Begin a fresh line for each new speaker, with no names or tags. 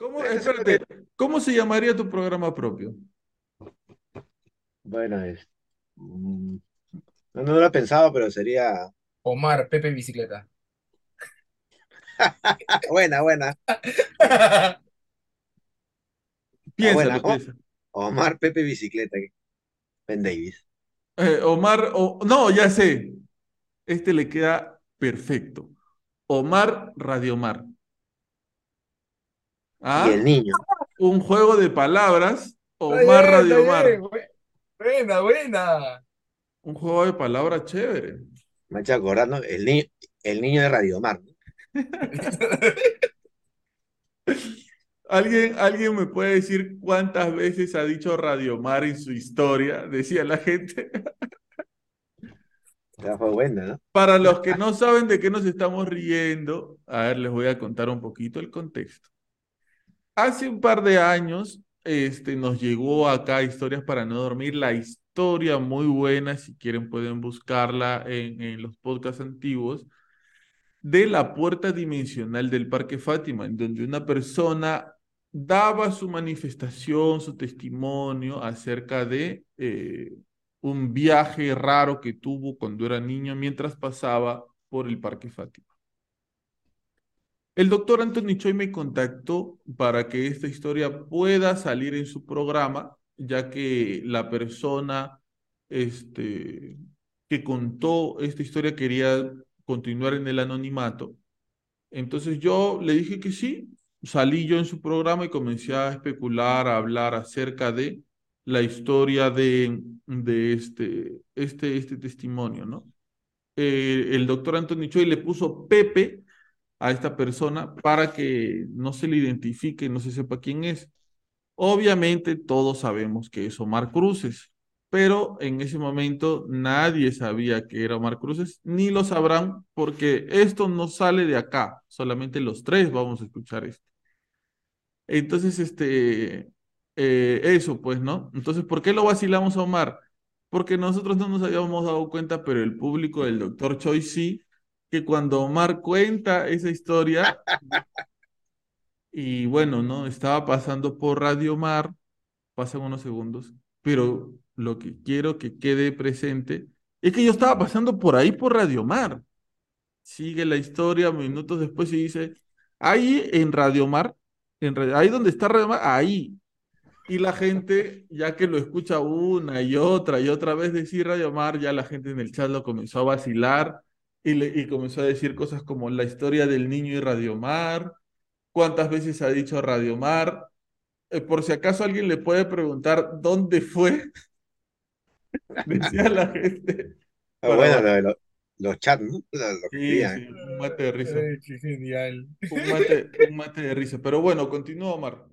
¿Cómo, espérate, ¿cómo se llamaría tu programa propio?
Bueno, es, mm, no, no lo he pensado, pero sería
Omar, Pepe Bicicleta.
buena, buena. Buena.
Piénsalo,
O-
piensa.
Omar Pepe Bicicleta, Ben Davis.
Eh, Omar, o- no, ya sé. Este le queda perfecto. Omar Radiomar.
Y el
¿Ah?
niño.
Un juego de palabras. Omar Radiomar.
bien, bue- Buena, buena.
Un juego de palabras chévere.
Me ha hecho acordar, ¿no? El, ni- el niño de Radiomar. ¿no?
¿Alguien, alguien me puede decir cuántas veces ha dicho Radiomar en su historia? Decía la gente.
Ya fue buena, ¿no?
Para los que no saben de qué nos estamos riendo, a ver, les voy a contar un poquito el contexto. Hace un par de años, este, nos llegó acá Historias para no dormir, la historia muy buena, si quieren pueden buscarla en, los podcasts antiguos, de la puerta dimensional del Parque Fátima, en donde una persona daba su manifestación, su testimonio acerca de eh, un viaje raro que tuvo cuando era niño mientras pasaba por el Parque Fátima. El doctor Anthony Choi me contactó para que esta historia pueda salir en su programa, ya que la persona este, que contó esta historia quería continuar en el anonimato. Entonces yo le dije que sí, salí yo en su programa y comencé a especular, a hablar acerca de la historia de, de este, este, este testimonio, ¿no? Eh, el doctor Anthony Choi le puso Pepe a esta persona para que no se le identifique, no se sepa quién es. Obviamente todos sabemos que es Omar Cruces, pero en ese momento nadie sabía que era Omar Cruces, ni lo sabrán porque esto no sale de acá, solamente los tres vamos a escuchar esto. Entonces, este, eh, eso pues, ¿no? Entonces, ¿por qué lo vacilamos a Omar? Porque nosotros no nos habíamos dado cuenta, pero el público del doctor Choi sí, que cuando Omar cuenta esa historia, y bueno, ¿no? Estaba pasando por Radio Mar, pasan unos segundos, pero lo que quiero que quede presente es que yo estaba pasando por ahí por Radio Mar. Sigue la historia, minutos después y dice, ahí en Radio Mar, en, ahí donde está Radio Mar, ahí. Y la gente, ya que lo escucha una y otra y otra vez decir Radio Mar, ya la gente en el chat lo comenzó a vacilar y, le, y comenzó a decir cosas como la historia del niño y Radio Mar, cuántas veces ha dicho Radio Mar. Eh, por si acaso alguien le puede preguntar dónde fue, decía la gente.
Ah,
Para
bueno, lo de los chats, ¿no?
Sí, sí, un mate de risa.
Ay, qué genial.
Un mate, un mate de risa. Pero bueno, continúa, Omar.